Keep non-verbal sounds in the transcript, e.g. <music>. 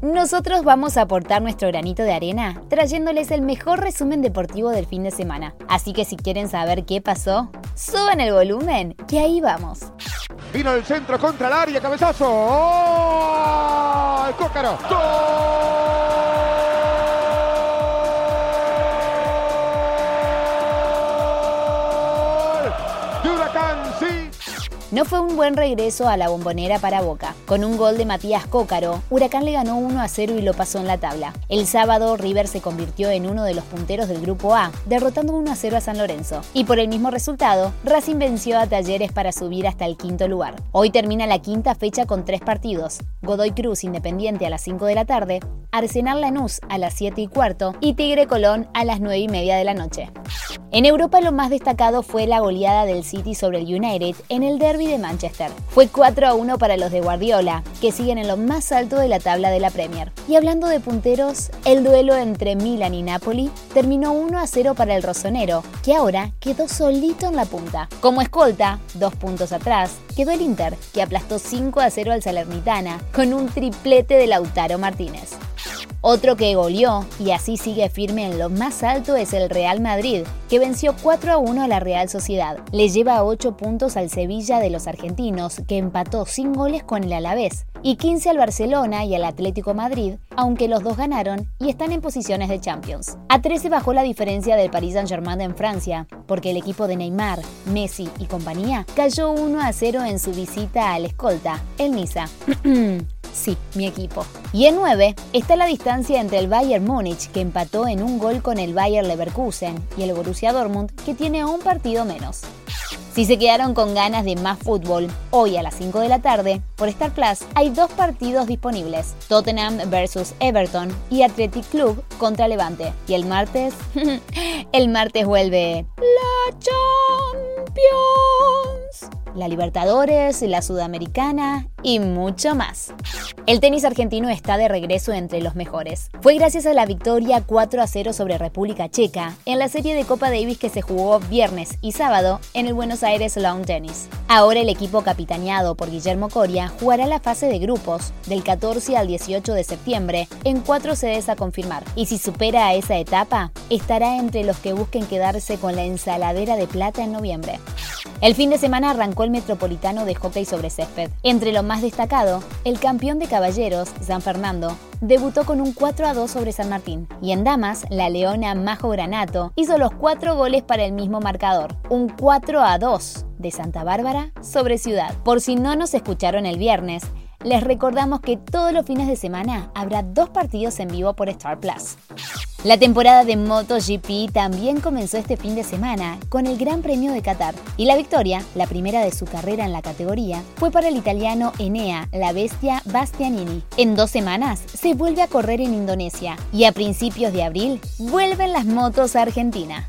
Nosotros vamos a aportar nuestro granito de arena trayéndoles el mejor resumen deportivo del fin de semana. Así que si quieren saber qué pasó, suban el volumen, que ahí vamos. Vino el centro contra el área, cabezazo. ¡Oh! ¡El Cócaro! No fue un buen regreso a la bombonera para Boca. Con un gol de Matías Cócaro, Huracán le ganó 1 a 0 y lo pasó en la tabla. El sábado, River se convirtió en uno de los punteros del grupo A, derrotando 1 a 0 a San Lorenzo. Y por el mismo resultado, Racing venció a Talleres para subir hasta el quinto lugar. Hoy termina la quinta fecha con tres partidos. Godoy Cruz Independiente a las 5 de la tarde, Arsenal Lanús a las 7 y cuarto y Tigre Colón a las 9 y media de la noche. En Europa lo más destacado fue la goleada del City sobre el United en el derby de Manchester. Fue 4 a 1 para los de Guardiola, que siguen en lo más alto de la tabla de la Premier. Y hablando de punteros, el duelo entre Milan y Napoli terminó 1 a 0 para el rosonero, que ahora quedó solito en la punta. Como escolta, dos puntos atrás, quedó el Inter, que aplastó 5 a 0 al Salernitana con un triplete de Lautaro Martínez. Otro que goleó y así sigue firme en lo más alto es el Real Madrid, que venció 4 a 1 a la Real Sociedad. Le lleva 8 puntos al Sevilla de los argentinos, que empató sin goles con el Alavés, y 15 al Barcelona y al Atlético Madrid, aunque los dos ganaron y están en posiciones de Champions. A 13 bajó la diferencia del Paris Saint-Germain en Francia, porque el equipo de Neymar, Messi y compañía cayó 1 a 0 en su visita al escolta, el Niza. <clears throat> Sí, mi equipo. Y en 9 está la distancia entre el Bayern Múnich, que empató en un gol con el Bayern Leverkusen, y el Borussia Dortmund, que tiene un partido menos. Si se quedaron con ganas de más fútbol, hoy a las 5 de la tarde, por Star Plus, hay dos partidos disponibles: Tottenham versus Everton y Athletic Club contra Levante. Y el martes, <laughs> el martes vuelve la Champions la Libertadores, la Sudamericana y mucho más. El tenis argentino está de regreso entre los mejores. Fue gracias a la victoria 4 a 0 sobre República Checa en la serie de Copa Davis que se jugó viernes y sábado en el Buenos Aires Lawn Tennis. Ahora el equipo capitaneado por Guillermo Coria jugará la fase de grupos del 14 al 18 de septiembre en cuatro sedes a confirmar. Y si supera a esa etapa, estará entre los que busquen quedarse con la ensaladera de plata en noviembre. El fin de semana arrancó el Metropolitano de Hockey sobre césped. Entre lo más destacado, el campeón de caballeros, San Fernando, debutó con un 4 a 2 sobre San Martín. Y en damas, la leona Majo Granato hizo los cuatro goles para el mismo marcador, un 4 a 2 de Santa Bárbara sobre Ciudad. Por si no nos escucharon el viernes, les recordamos que todos los fines de semana habrá dos partidos en vivo por Star Plus. La temporada de MotoGP también comenzó este fin de semana con el Gran Premio de Qatar y la victoria, la primera de su carrera en la categoría, fue para el italiano Enea, la bestia Bastianini. En dos semanas se vuelve a correr en Indonesia y a principios de abril vuelven las motos a Argentina.